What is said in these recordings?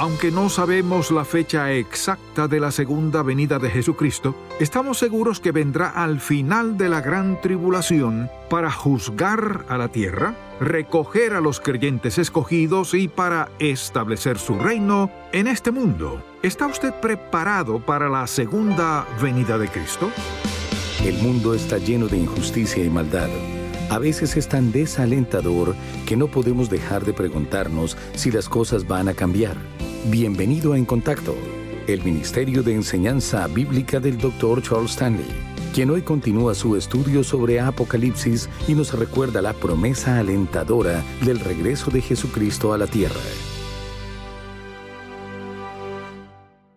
Aunque no sabemos la fecha exacta de la segunda venida de Jesucristo, estamos seguros que vendrá al final de la gran tribulación para juzgar a la tierra, recoger a los creyentes escogidos y para establecer su reino en este mundo. ¿Está usted preparado para la segunda venida de Cristo? El mundo está lleno de injusticia y maldad. A veces es tan desalentador que no podemos dejar de preguntarnos si las cosas van a cambiar. Bienvenido a En Contacto, el Ministerio de Enseñanza Bíblica del Dr. Charles Stanley, quien hoy continúa su estudio sobre Apocalipsis y nos recuerda la promesa alentadora del regreso de Jesucristo a la tierra.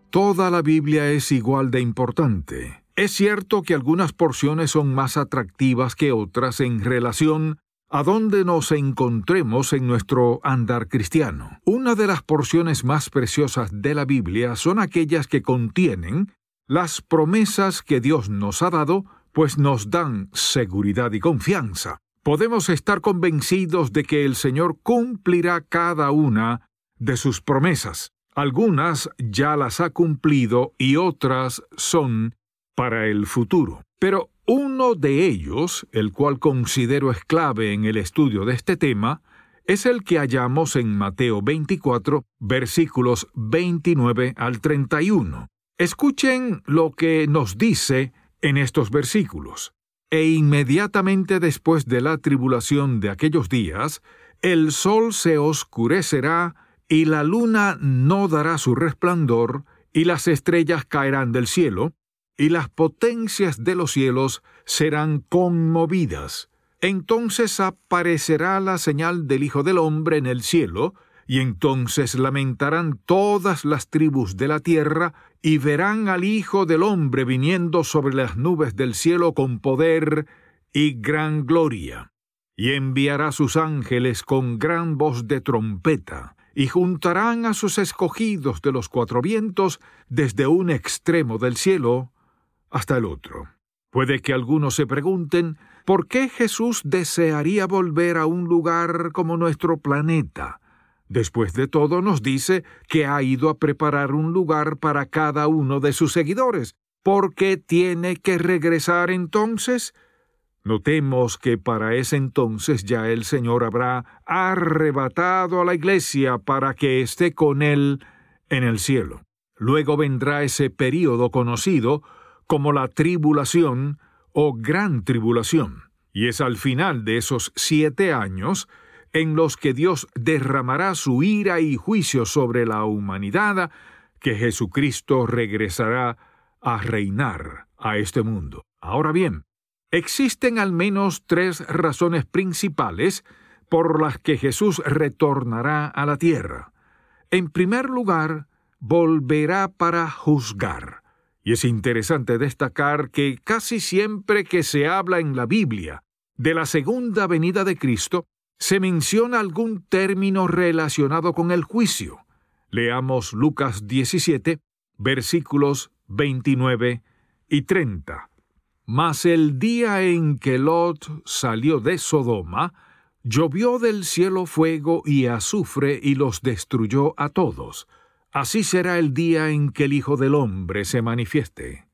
Toda la Biblia es igual de importante. Es cierto que algunas porciones son más atractivas que otras en relación a dónde nos encontremos en nuestro andar cristiano. Una de las porciones más preciosas de la Biblia son aquellas que contienen las promesas que Dios nos ha dado, pues nos dan seguridad y confianza. Podemos estar convencidos de que el Señor cumplirá cada una de sus promesas. Algunas ya las ha cumplido y otras son para el futuro. Pero uno de ellos, el cual considero es clave en el estudio de este tema, es el que hallamos en Mateo 24, versículos 29 al 31. Escuchen lo que nos dice en estos versículos. E inmediatamente después de la tribulación de aquellos días, el sol se oscurecerá y la luna no dará su resplandor, y las estrellas caerán del cielo, y las potencias de los cielos serán conmovidas. Entonces aparecerá la señal del Hijo del Hombre en el cielo, y entonces lamentarán todas las tribus de la tierra, y verán al Hijo del Hombre viniendo sobre las nubes del cielo con poder y gran gloria. Y enviará sus ángeles con gran voz de trompeta, y juntarán a sus escogidos de los cuatro vientos desde un extremo del cielo hasta el otro. Puede que algunos se pregunten por qué Jesús desearía volver a un lugar como nuestro planeta. Después de todo nos dice que ha ido a preparar un lugar para cada uno de sus seguidores. ¿Por qué tiene que regresar entonces? Notemos que para ese entonces ya el Señor habrá arrebatado a la iglesia para que esté con él en el cielo. Luego vendrá ese período conocido como la tribulación o gran tribulación, y es al final de esos siete años en los que Dios derramará su ira y juicio sobre la humanidad, que Jesucristo regresará a reinar a este mundo. Ahora bien, existen al menos tres razones principales por las que Jesús retornará a la tierra. En primer lugar, volverá para juzgar. Y es interesante destacar que casi siempre que se habla en la Biblia de la segunda venida de Cristo, se menciona algún término relacionado con el juicio. Leamos Lucas 17, versículos 29 y 30. Mas el día en que Lot salió de Sodoma, llovió del cielo fuego y azufre y los destruyó a todos. Así será el día en que el Hijo del Hombre se manifieste.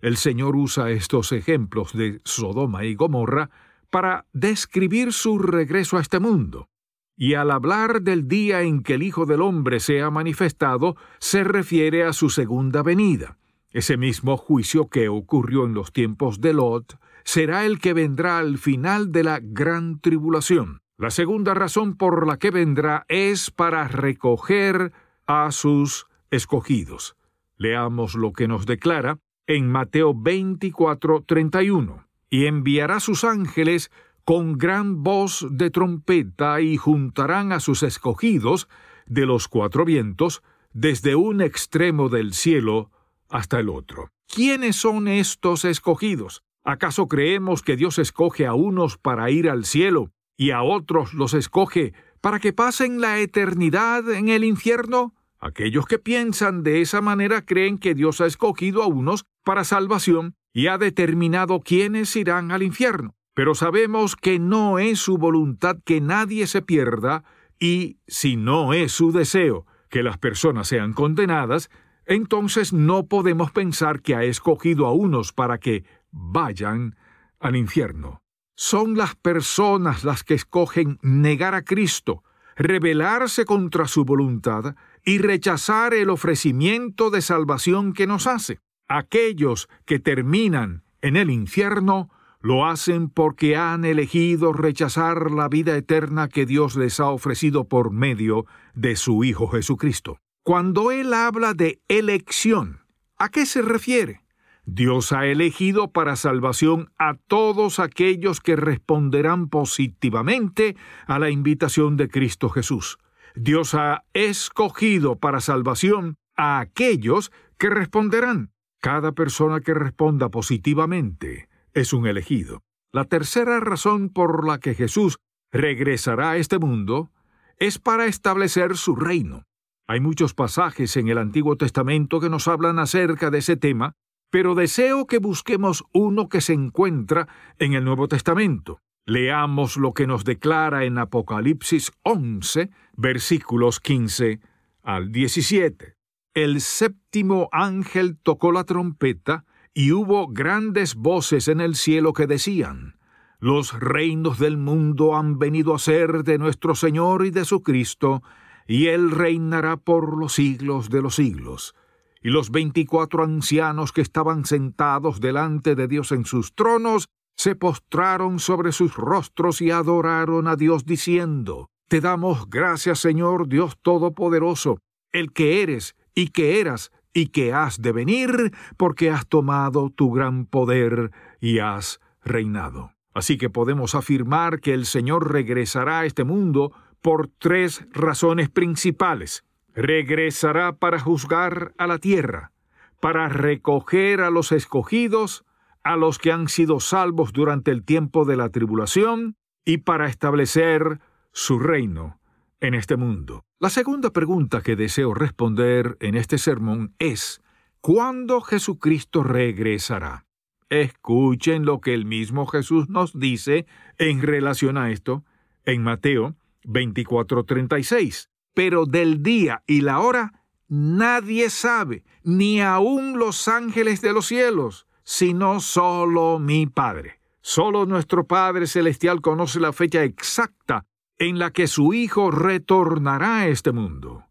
El Señor usa estos ejemplos de Sodoma y Gomorra para describir su regreso a este mundo. y al hablar del día en que el Hijo del Hombre sea manifestado, se refiere a su segunda venida. Ese mismo juicio que ocurrió en los tiempos de Lot será el que vendrá al final de la gran tribulación. La segunda razón por la que vendrá es para recoger a sus escogidos. Leamos lo que nos declara en Mateo 24, 31. Y enviará sus ángeles con gran voz de trompeta y juntarán a sus escogidos de los cuatro vientos desde un extremo del cielo hasta el otro. ¿Quiénes son estos escogidos? ¿Acaso creemos que Dios escoge a unos para ir al cielo y a otros los escoge para que pasen la eternidad en el infierno? Aquellos que piensan de esa manera creen que Dios ha escogido a unos para salvación y ha determinado quiénes irán al infierno. Pero sabemos que no es su voluntad que nadie se pierda y, si no es su deseo que las personas sean condenadas, entonces no podemos pensar que ha escogido a unos para que vayan al infierno. Son las personas las que escogen negar a Cristo, rebelarse contra su voluntad y rechazar el ofrecimiento de salvación que nos hace. Aquellos que terminan en el infierno lo hacen porque han elegido rechazar la vida eterna que Dios les ha ofrecido por medio de su Hijo Jesucristo. Cuando Él habla de elección, ¿a qué se refiere? Dios ha elegido para salvación a todos aquellos que responderán positivamente a la invitación de Cristo Jesús. Dios ha escogido para salvación a aquellos que responderán. Cada persona que responda positivamente es un elegido. La tercera razón por la que Jesús regresará a este mundo es para establecer su reino. Hay muchos pasajes en el Antiguo Testamento que nos hablan acerca de ese tema, pero deseo que busquemos uno que se encuentra en el Nuevo Testamento. Leamos lo que nos declara en Apocalipsis 11, versículos 15 al 17. El séptimo ángel tocó la trompeta, y hubo grandes voces en el cielo que decían, Los reinos del mundo han venido a ser de nuestro Señor y de su Cristo, y Él reinará por los siglos de los siglos. Y los veinticuatro ancianos que estaban sentados delante de Dios en sus tronos se postraron sobre sus rostros y adoraron a Dios diciendo, Te damos gracias Señor Dios Todopoderoso, el que eres y que eras y que has de venir, porque has tomado tu gran poder y has reinado. Así que podemos afirmar que el Señor regresará a este mundo por tres razones principales. Regresará para juzgar a la tierra, para recoger a los escogidos, a los que han sido salvos durante el tiempo de la tribulación y para establecer su reino en este mundo. La segunda pregunta que deseo responder en este sermón es, ¿cuándo Jesucristo regresará? Escuchen lo que el mismo Jesús nos dice en relación a esto en Mateo 24:36. Pero del día y la hora nadie sabe, ni aun los ángeles de los cielos, sino solo mi Padre. Solo nuestro Padre Celestial conoce la fecha exacta en la que su Hijo retornará a este mundo.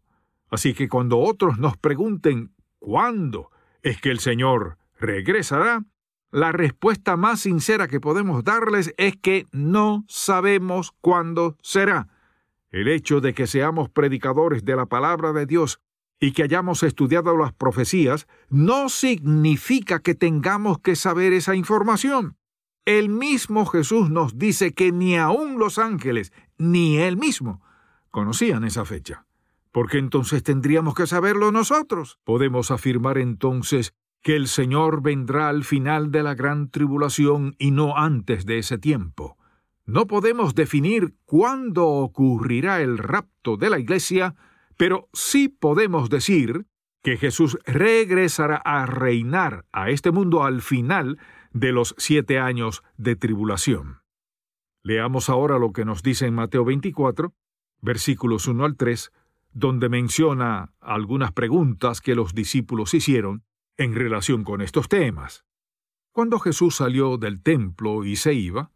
Así que cuando otros nos pregunten cuándo es que el Señor regresará, la respuesta más sincera que podemos darles es que no sabemos cuándo será. El hecho de que seamos predicadores de la palabra de Dios y que hayamos estudiado las profecías no significa que tengamos que saber esa información. El mismo Jesús nos dice que ni aun los ángeles, ni él mismo, conocían esa fecha. ¿Por qué entonces tendríamos que saberlo nosotros? Podemos afirmar entonces que el Señor vendrá al final de la gran tribulación y no antes de ese tiempo. No podemos definir cuándo ocurrirá el rapto de la Iglesia, pero sí podemos decir que Jesús regresará a reinar a este mundo al final de los siete años de tribulación. Leamos ahora lo que nos dice en Mateo 24, versículos 1 al 3, donde menciona algunas preguntas que los discípulos hicieron en relación con estos temas. Cuando Jesús salió del templo y se iba,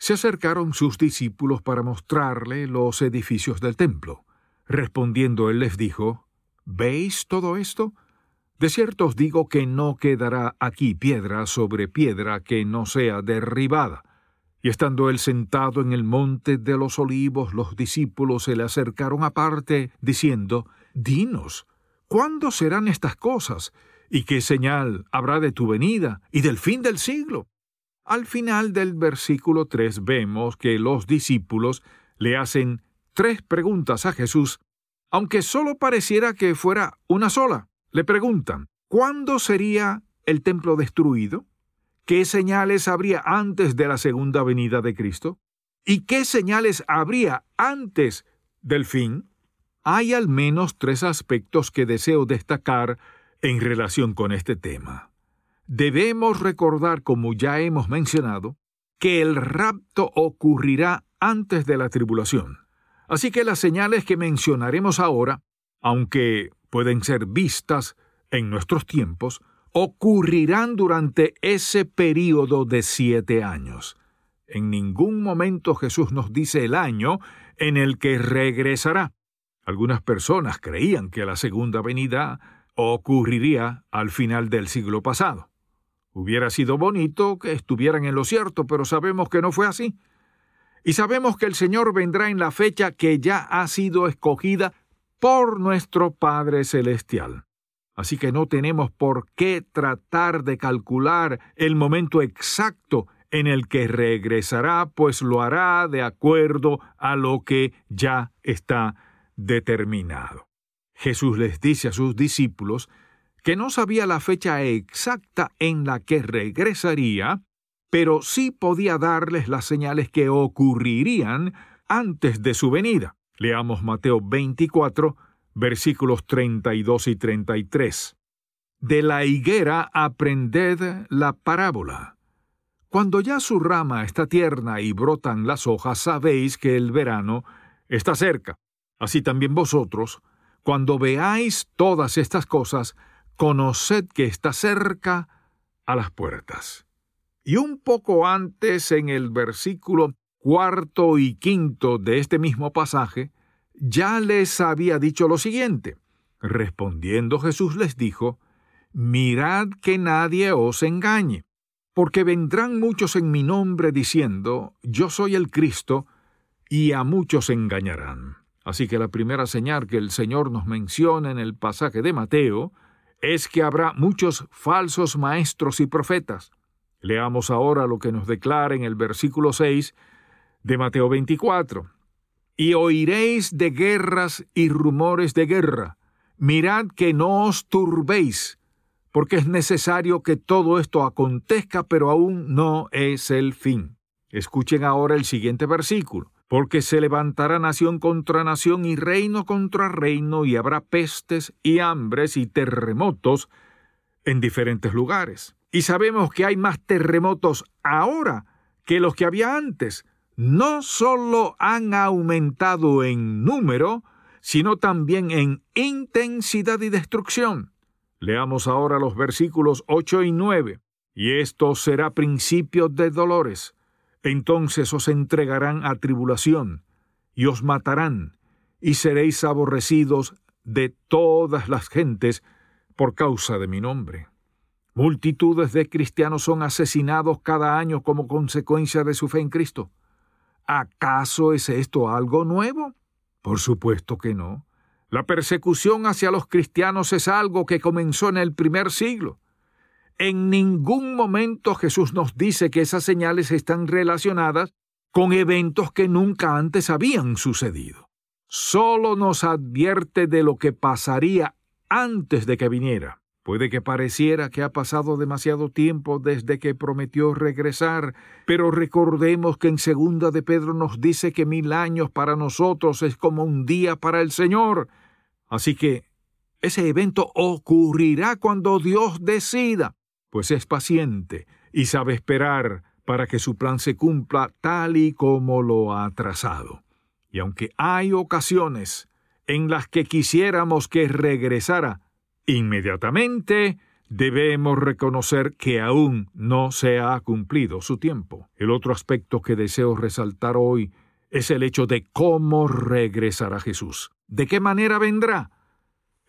Se acercaron sus discípulos para mostrarle los edificios del templo. Respondiendo él les dijo, ¿Veis todo esto? De cierto os digo que no quedará aquí piedra sobre piedra que no sea derribada. Y estando él sentado en el monte de los olivos, los discípulos se le acercaron aparte, diciendo, Dinos, ¿cuándo serán estas cosas? ¿Y qué señal habrá de tu venida y del fin del siglo? Al final del versículo 3 vemos que los discípulos le hacen tres preguntas a Jesús, aunque solo pareciera que fuera una sola. Le preguntan, ¿cuándo sería el templo destruido? ¿Qué señales habría antes de la segunda venida de Cristo? ¿Y qué señales habría antes del fin? Hay al menos tres aspectos que deseo destacar en relación con este tema. Debemos recordar, como ya hemos mencionado, que el rapto ocurrirá antes de la tribulación. Así que las señales que mencionaremos ahora, aunque pueden ser vistas en nuestros tiempos, ocurrirán durante ese período de siete años. En ningún momento Jesús nos dice el año en el que regresará. Algunas personas creían que la segunda venida ocurriría al final del siglo pasado. Hubiera sido bonito que estuvieran en lo cierto, pero sabemos que no fue así. Y sabemos que el Señor vendrá en la fecha que ya ha sido escogida por nuestro Padre Celestial. Así que no tenemos por qué tratar de calcular el momento exacto en el que regresará, pues lo hará de acuerdo a lo que ya está determinado. Jesús les dice a sus discípulos que no sabía la fecha exacta en la que regresaría, pero sí podía darles las señales que ocurrirían antes de su venida. Leamos Mateo 24, versículos 32 y 33. De la higuera aprended la parábola. Cuando ya su rama está tierna y brotan las hojas, sabéis que el verano está cerca. Así también vosotros, cuando veáis todas estas cosas, conoced que está cerca a las puertas. Y un poco antes, en el versículo cuarto y quinto de este mismo pasaje, ya les había dicho lo siguiente. Respondiendo Jesús les dijo, Mirad que nadie os engañe, porque vendrán muchos en mi nombre diciendo, Yo soy el Cristo, y a muchos engañarán. Así que la primera señal que el Señor nos menciona en el pasaje de Mateo es que habrá muchos falsos maestros y profetas. Leamos ahora lo que nos declara en el versículo 6 de Mateo 24. Y oiréis de guerras y rumores de guerra. Mirad que no os turbéis, porque es necesario que todo esto acontezca, pero aún no es el fin. Escuchen ahora el siguiente versículo porque se levantará nación contra nación y reino contra reino, y habrá pestes y hambres y terremotos en diferentes lugares. Y sabemos que hay más terremotos ahora que los que había antes. No solo han aumentado en número, sino también en intensidad y destrucción. Leamos ahora los versículos 8 y 9. Y esto será principio de dolores entonces os entregarán a tribulación, y os matarán, y seréis aborrecidos de todas las gentes por causa de mi nombre. Multitudes de cristianos son asesinados cada año como consecuencia de su fe en Cristo. ¿Acaso es esto algo nuevo? Por supuesto que no. La persecución hacia los cristianos es algo que comenzó en el primer siglo. En ningún momento Jesús nos dice que esas señales están relacionadas con eventos que nunca antes habían sucedido. Solo nos advierte de lo que pasaría antes de que viniera. Puede que pareciera que ha pasado demasiado tiempo desde que prometió regresar, pero recordemos que en segunda de Pedro nos dice que mil años para nosotros es como un día para el Señor. Así que ese evento ocurrirá cuando Dios decida pues es paciente y sabe esperar para que su plan se cumpla tal y como lo ha trazado. Y aunque hay ocasiones en las que quisiéramos que regresara inmediatamente, debemos reconocer que aún no se ha cumplido su tiempo. El otro aspecto que deseo resaltar hoy es el hecho de cómo regresará Jesús. ¿De qué manera vendrá?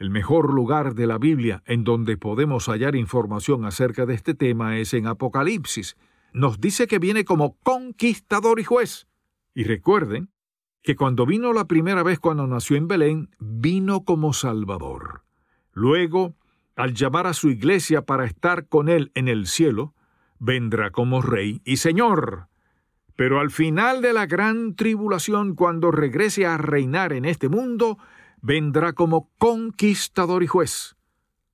El mejor lugar de la Biblia en donde podemos hallar información acerca de este tema es en Apocalipsis. Nos dice que viene como conquistador y juez. Y recuerden que cuando vino la primera vez cuando nació en Belén, vino como Salvador. Luego, al llamar a su iglesia para estar con él en el cielo, vendrá como Rey y Señor. Pero al final de la gran tribulación, cuando regrese a reinar en este mundo, vendrá como conquistador y juez.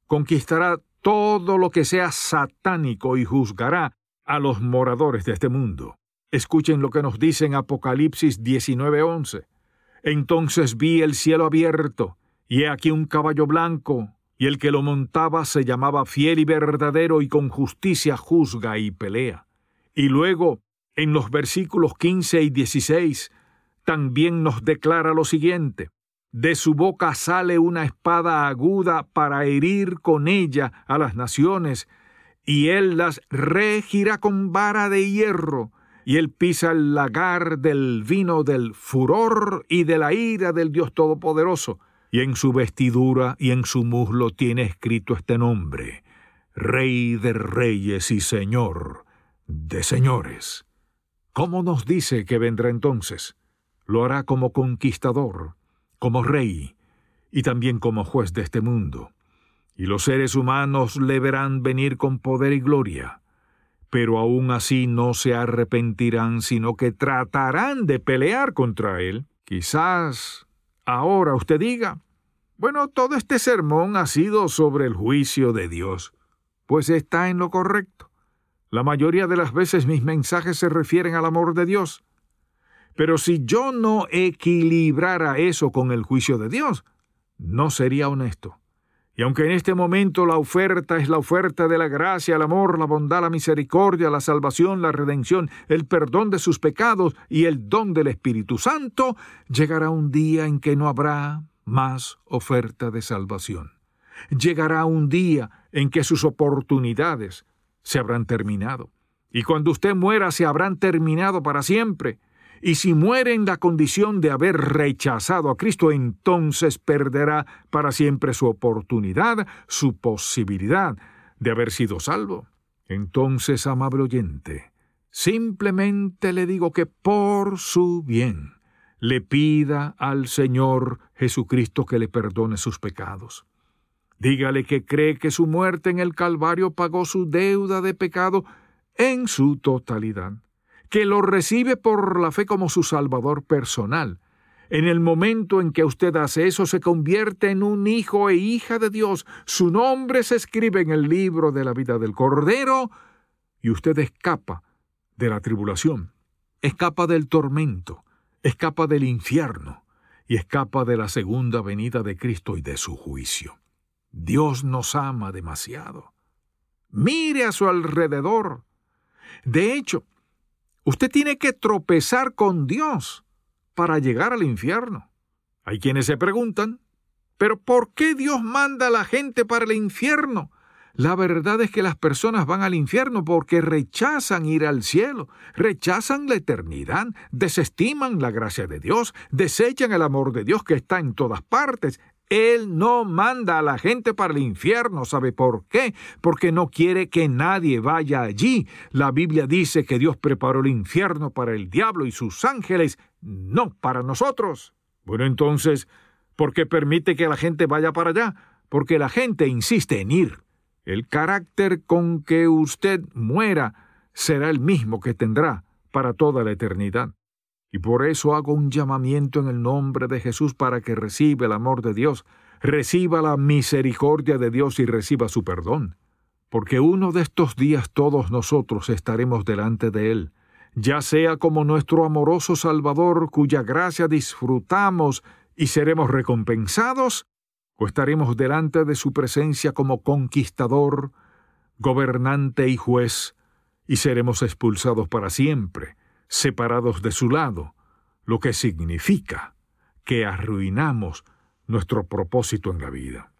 Conquistará todo lo que sea satánico y juzgará a los moradores de este mundo. Escuchen lo que nos dice en Apocalipsis 19:11. Entonces vi el cielo abierto, y he aquí un caballo blanco, y el que lo montaba se llamaba fiel y verdadero y con justicia juzga y pelea. Y luego, en los versículos 15 y 16, también nos declara lo siguiente. De su boca sale una espada aguda para herir con ella a las naciones, y él las regirá con vara de hierro, y él pisa el lagar del vino del furor y de la ira del Dios Todopoderoso, y en su vestidura y en su muslo tiene escrito este nombre, Rey de Reyes y Señor de Señores. ¿Cómo nos dice que vendrá entonces? Lo hará como conquistador, como rey y también como juez de este mundo. Y los seres humanos le verán venir con poder y gloria, pero aún así no se arrepentirán, sino que tratarán de pelear contra él. Quizás ahora usted diga, bueno, todo este sermón ha sido sobre el juicio de Dios, pues está en lo correcto. La mayoría de las veces mis mensajes se refieren al amor de Dios. Pero si yo no equilibrara eso con el juicio de Dios, no sería honesto. Y aunque en este momento la oferta es la oferta de la gracia, el amor, la bondad, la misericordia, la salvación, la redención, el perdón de sus pecados y el don del Espíritu Santo, llegará un día en que no habrá más oferta de salvación. Llegará un día en que sus oportunidades se habrán terminado. Y cuando usted muera se habrán terminado para siempre. Y si muere en la condición de haber rechazado a Cristo, entonces perderá para siempre su oportunidad, su posibilidad de haber sido salvo. Entonces, amable oyente, simplemente le digo que por su bien le pida al Señor Jesucristo que le perdone sus pecados. Dígale que cree que su muerte en el Calvario pagó su deuda de pecado en su totalidad que lo recibe por la fe como su Salvador personal. En el momento en que usted hace eso, se convierte en un hijo e hija de Dios. Su nombre se escribe en el libro de la vida del Cordero y usted escapa de la tribulación, escapa del tormento, escapa del infierno y escapa de la segunda venida de Cristo y de su juicio. Dios nos ama demasiado. Mire a su alrededor. De hecho, Usted tiene que tropezar con Dios para llegar al infierno. Hay quienes se preguntan, ¿pero por qué Dios manda a la gente para el infierno? La verdad es que las personas van al infierno porque rechazan ir al cielo, rechazan la eternidad, desestiman la gracia de Dios, desechan el amor de Dios que está en todas partes, él no manda a la gente para el infierno. ¿Sabe por qué? Porque no quiere que nadie vaya allí. La Biblia dice que Dios preparó el infierno para el diablo y sus ángeles, no para nosotros. Bueno, entonces, ¿por qué permite que la gente vaya para allá? Porque la gente insiste en ir. El carácter con que usted muera será el mismo que tendrá para toda la eternidad. Y por eso hago un llamamiento en el nombre de Jesús para que reciba el amor de Dios, reciba la misericordia de Dios y reciba su perdón. Porque uno de estos días todos nosotros estaremos delante de Él, ya sea como nuestro amoroso Salvador cuya gracia disfrutamos y seremos recompensados, o estaremos delante de su presencia como conquistador, gobernante y juez, y seremos expulsados para siempre separados de su lado, lo que significa que arruinamos nuestro propósito en la vida.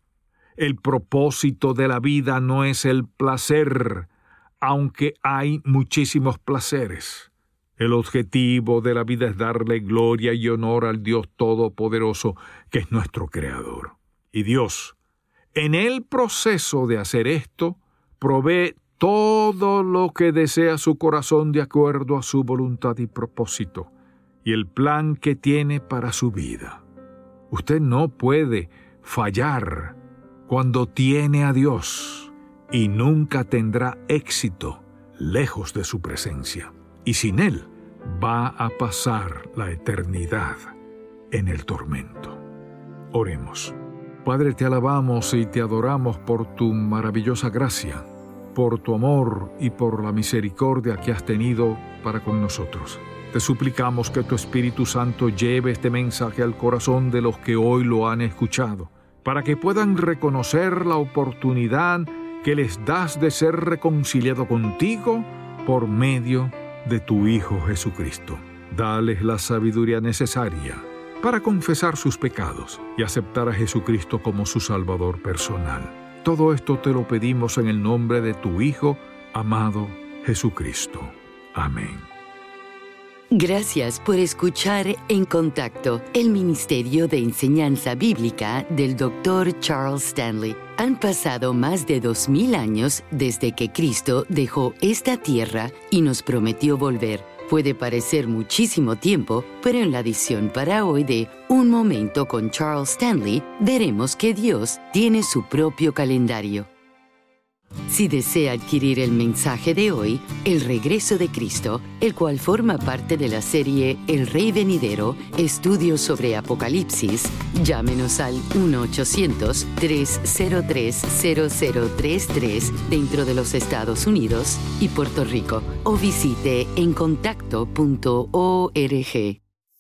El propósito de la vida no es el placer, aunque hay muchísimos placeres. El objetivo de la vida es darle gloria y honor al Dios Todopoderoso, que es nuestro Creador. Y Dios, en el proceso de hacer esto, provee todo lo que desea su corazón de acuerdo a su voluntad y propósito, y el plan que tiene para su vida. Usted no puede fallar cuando tiene a Dios y nunca tendrá éxito lejos de su presencia. Y sin Él va a pasar la eternidad en el tormento. Oremos. Padre, te alabamos y te adoramos por tu maravillosa gracia, por tu amor y por la misericordia que has tenido para con nosotros. Te suplicamos que tu Espíritu Santo lleve este mensaje al corazón de los que hoy lo han escuchado, para que puedan reconocer la oportunidad que les das de ser reconciliado contigo por medio de tu Hijo Jesucristo. Dales la sabiduría necesaria para confesar sus pecados y aceptar a Jesucristo como su Salvador personal. Todo esto te lo pedimos en el nombre de tu Hijo, amado Jesucristo. Amén. Gracias por escuchar En Contacto, el Ministerio de Enseñanza Bíblica del Dr. Charles Stanley. Han pasado más de dos mil años desde que Cristo dejó esta tierra y nos prometió volver. Puede parecer muchísimo tiempo, pero en la edición para hoy de Un Momento con Charles Stanley veremos que Dios tiene su propio calendario. Si desea adquirir el mensaje de hoy, El regreso de Cristo, el cual forma parte de la serie El Rey Venidero, estudios sobre Apocalipsis, llámenos al 1-800-303-0033 dentro de los Estados Unidos y Puerto Rico o visite encontacto.org.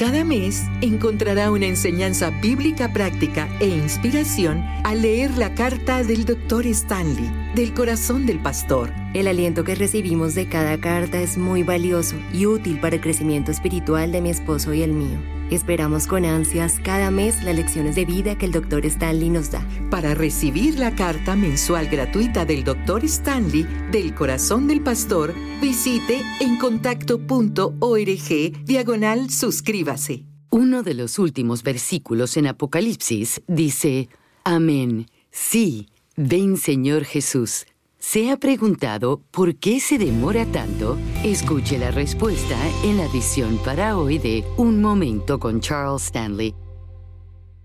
Cada mes encontrará una enseñanza bíblica práctica e inspiración al leer la carta del Dr. Stanley, del corazón del pastor. El aliento que recibimos de cada carta es muy valioso y útil para el crecimiento espiritual de mi esposo y el mío. Esperamos con ansias cada mes las lecciones de vida que el Dr. Stanley nos da. Para recibir la carta mensual gratuita del Dr. Stanley del corazón del pastor, visite encontacto.org diagonal suscríbase. Uno de los últimos versículos en Apocalipsis dice, Amén, sí, ven Señor Jesús. ¿Se ha preguntado por qué se demora tanto? Escuche la respuesta en la edición para hoy de Un Momento con Charles Stanley.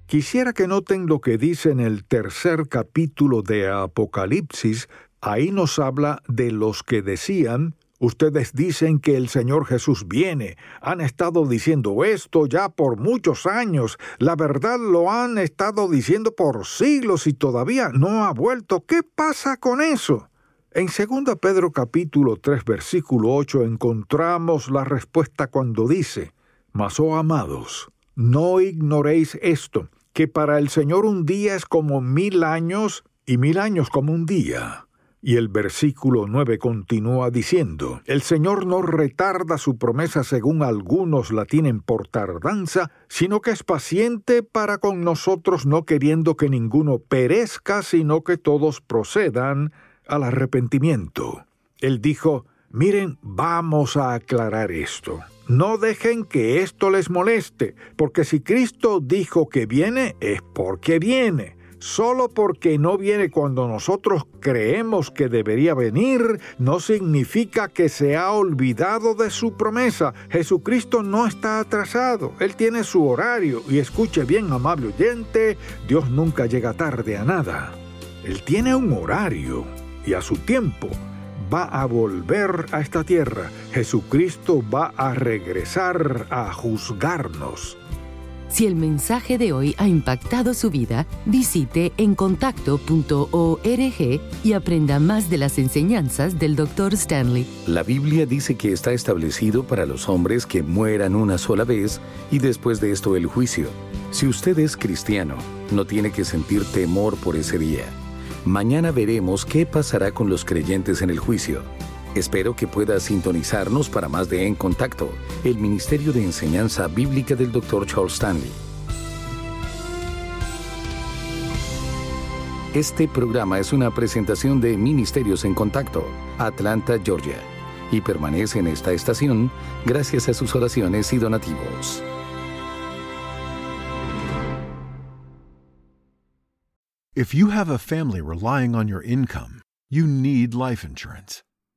Quisiera que noten lo que dice en el tercer capítulo de Apocalipsis. Ahí nos habla de los que decían, Ustedes dicen que el Señor Jesús viene. Han estado diciendo esto ya por muchos años. La verdad lo han estado diciendo por siglos y todavía no ha vuelto. ¿Qué pasa con eso? En 2 Pedro capítulo 3 versículo 8 encontramos la respuesta cuando dice, Mas oh amados, no ignoréis esto, que para el Señor un día es como mil años y mil años como un día. Y el versículo 9 continúa diciendo, El Señor no retarda su promesa según algunos la tienen por tardanza, sino que es paciente para con nosotros no queriendo que ninguno perezca, sino que todos procedan al arrepentimiento. Él dijo, Miren, vamos a aclarar esto. No dejen que esto les moleste, porque si Cristo dijo que viene, es porque viene. Solo porque no viene cuando nosotros creemos que debería venir, no significa que se ha olvidado de su promesa. Jesucristo no está atrasado, Él tiene su horario y escuche bien, amable oyente, Dios nunca llega tarde a nada. Él tiene un horario y a su tiempo va a volver a esta tierra. Jesucristo va a regresar a juzgarnos. Si el mensaje de hoy ha impactado su vida, visite encontacto.org y aprenda más de las enseñanzas del Dr. Stanley. La Biblia dice que está establecido para los hombres que mueran una sola vez y después de esto el juicio. Si usted es cristiano, no tiene que sentir temor por ese día. Mañana veremos qué pasará con los creyentes en el juicio. Espero que pueda sintonizarnos para más de En Contacto, el Ministerio de Enseñanza Bíblica del Dr. Charles Stanley. Este programa es una presentación de Ministerios en Contacto, Atlanta, Georgia, y permanece en esta estación gracias a sus oraciones y donativos. If you have a family relying on your income, you need life insurance.